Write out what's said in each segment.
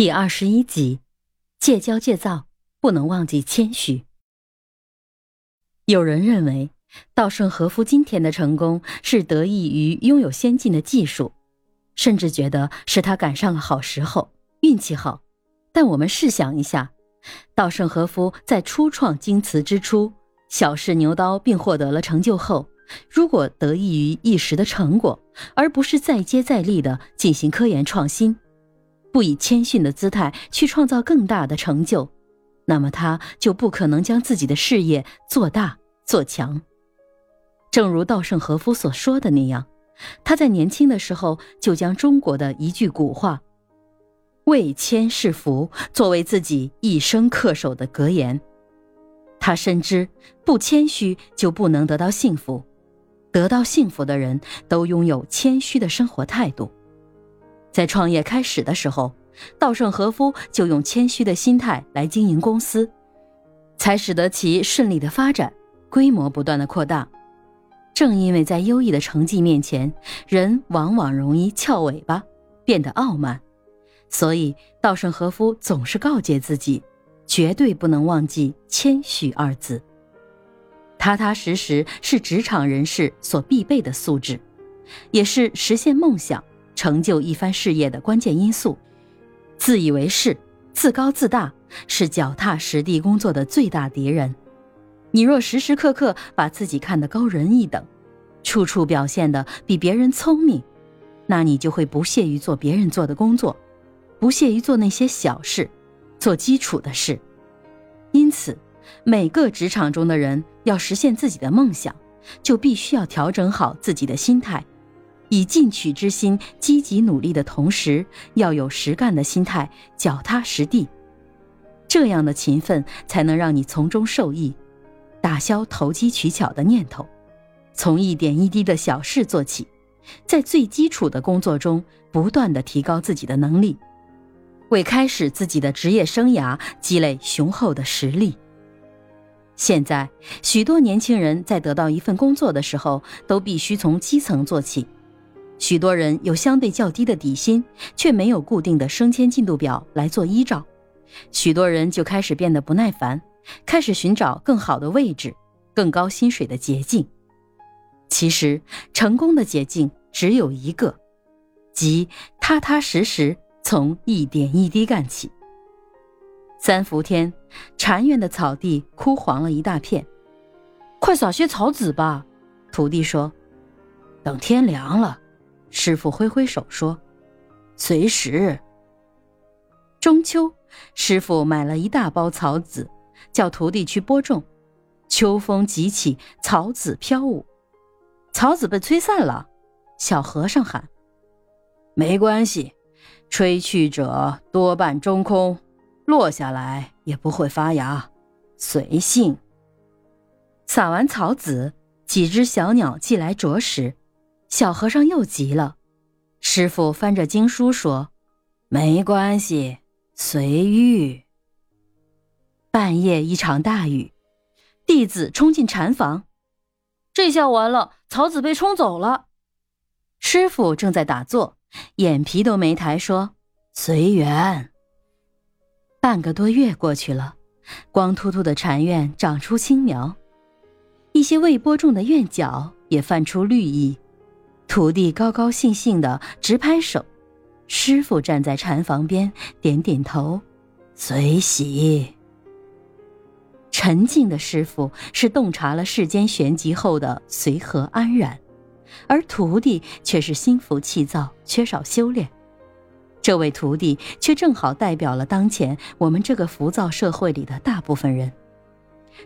第二十一集，戒骄戒躁，不能忘记谦虚。有人认为，稻盛和夫今天的成功是得益于拥有先进的技术，甚至觉得是他赶上了好时候，运气好。但我们试想一下，稻盛和夫在初创京瓷之初，小试牛刀并获得了成就后，如果得益于一时的成果，而不是再接再厉的进行科研创新。不以谦逊的姿态去创造更大的成就，那么他就不可能将自己的事业做大做强。正如稻盛和夫所说的那样，他在年轻的时候就将中国的一句古话“为谦是福”作为自己一生恪守的格言。他深知不谦虚就不能得到幸福，得到幸福的人都拥有谦虚的生活态度。在创业开始的时候，稻盛和夫就用谦虚的心态来经营公司，才使得其顺利的发展，规模不断的扩大。正因为在优异的成绩面前，人往往容易翘尾巴，变得傲慢，所以稻盛和夫总是告诫自己，绝对不能忘记谦虚二字。踏踏实实是职场人士所必备的素质，也是实现梦想。成就一番事业的关键因素，自以为是、自高自大是脚踏实地工作的最大敌人。你若时时刻刻把自己看得高人一等，处处表现的比别人聪明，那你就会不屑于做别人做的工作，不屑于做那些小事，做基础的事。因此，每个职场中的人要实现自己的梦想，就必须要调整好自己的心态。以进取之心积极努力的同时，要有实干的心态，脚踏实地。这样的勤奋才能让你从中受益，打消投机取巧的念头。从一点一滴的小事做起，在最基础的工作中不断的提高自己的能力，为开始自己的职业生涯积累雄厚的实力。现在，许多年轻人在得到一份工作的时候，都必须从基层做起。许多人有相对较低的底薪，却没有固定的升迁进度表来做依照，许多人就开始变得不耐烦，开始寻找更好的位置、更高薪水的捷径。其实，成功的捷径只有一个，即踏踏实实从一点一滴干起。三伏天，禅院的草地枯黄了一大片，快撒些草籽吧，徒弟说，等天凉了。师傅挥挥手说：“随时。”中秋，师傅买了一大包草籽，叫徒弟去播种。秋风急起，草籽飘舞，草籽被吹散了。小和尚喊：“没关系，吹去者多半中空，落下来也不会发芽，随性。”撒完草籽，几只小鸟寄来啄食。小和尚又急了，师傅翻着经书说：“没关系，随遇。”半夜一场大雨，弟子冲进禅房，这下完了，草籽被冲走了。师傅正在打坐，眼皮都没抬，说：“随缘。”半个多月过去了，光秃秃的禅院长出青苗，一些未播种的院角也泛出绿意。徒弟高高兴兴的直拍手，师傅站在禅房边点点头，随喜。沉静的师傅是洞察了世间玄机后的随和安然，而徒弟却是心浮气躁，缺少修炼。这位徒弟却正好代表了当前我们这个浮躁社会里的大部分人，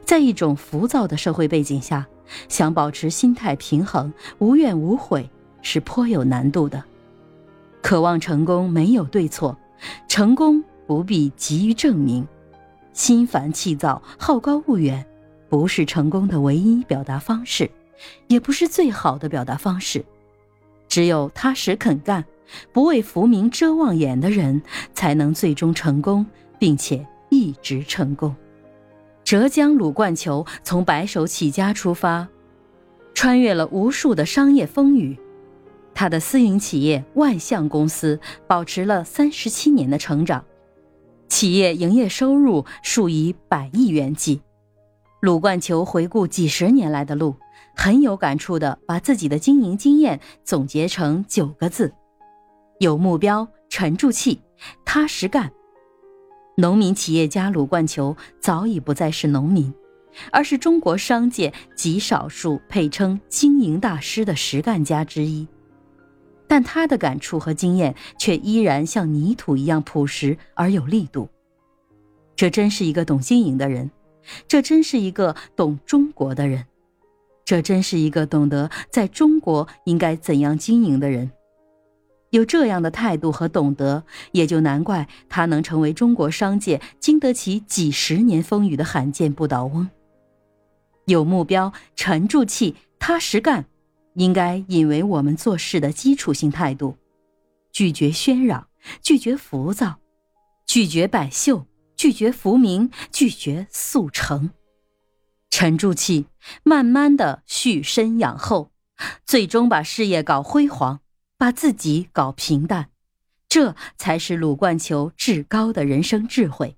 在一种浮躁的社会背景下，想保持心态平衡，无怨无悔。是颇有难度的。渴望成功没有对错，成功不必急于证明。心烦气躁、好高骛远，不是成功的唯一表达方式，也不是最好的表达方式。只有踏实肯干、不为浮名遮望眼的人，才能最终成功，并且一直成功。浙江鲁冠球从白手起家出发，穿越了无数的商业风雨。他的私营企业万象公司保持了三十七年的成长，企业营业收入数以百亿元计。鲁冠球回顾几十年来的路，很有感触的把自己的经营经验总结成九个字：有目标，沉住气，踏实干。农民企业家鲁冠球早已不再是农民，而是中国商界极少数配称经营大师的实干家之一。但他的感触和经验却依然像泥土一样朴实而有力度。这真是一个懂经营的人，这真是一个懂中国的人，这真是一个懂得在中国应该怎样经营的人。有这样的态度和懂得，也就难怪他能成为中国商界经得起几十年风雨的罕见不倒翁。有目标，沉住气，踏实干。应该引为我们做事的基础性态度，拒绝喧嚷，拒绝浮躁，拒绝摆秀，拒绝浮名，拒绝速成。沉住气，慢慢的蓄身养后，最终把事业搞辉煌，把自己搞平淡，这才是鲁冠球至高的人生智慧。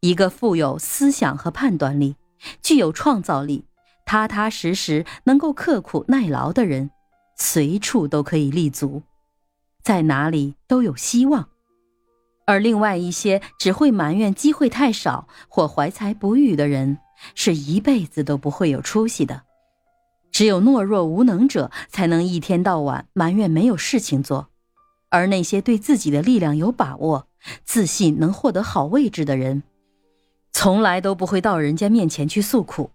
一个富有思想和判断力，具有创造力。踏踏实实、能够刻苦耐劳的人，随处都可以立足，在哪里都有希望；而另外一些只会埋怨机会太少或怀才不遇的人，是一辈子都不会有出息的。只有懦弱无能者才能一天到晚埋怨没有事情做，而那些对自己的力量有把握、自信能获得好位置的人，从来都不会到人家面前去诉苦。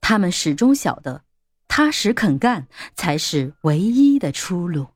他们始终晓得，踏实肯干才是唯一的出路。